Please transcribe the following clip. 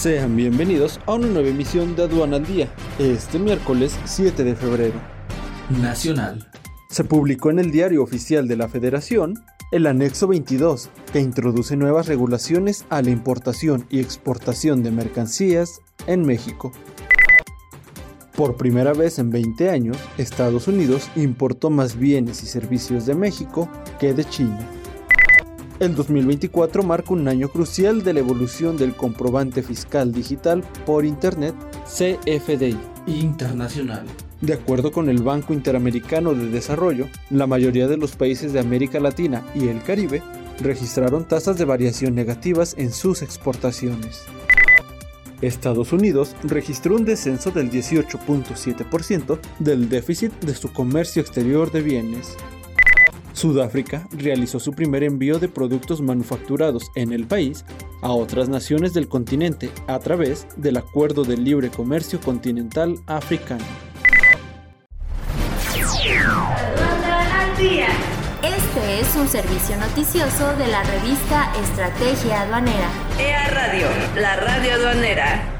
Sean bienvenidos a una nueva emisión de Aduana al Día, este miércoles 7 de febrero. Nacional. Se publicó en el Diario Oficial de la Federación el anexo 22, que introduce nuevas regulaciones a la importación y exportación de mercancías en México. Por primera vez en 20 años, Estados Unidos importó más bienes y servicios de México que de China. El 2024 marca un año crucial de la evolución del comprobante fiscal digital por Internet CFDI Internacional. De acuerdo con el Banco Interamericano de Desarrollo, la mayoría de los países de América Latina y el Caribe registraron tasas de variación negativas en sus exportaciones. Estados Unidos registró un descenso del 18.7% del déficit de su comercio exterior de bienes. Sudáfrica realizó su primer envío de productos manufacturados en el país a otras naciones del continente a través del Acuerdo de Libre Comercio Continental Africano. Este es un servicio noticioso de la revista Estrategia Aduanera. EA Radio, la radio aduanera.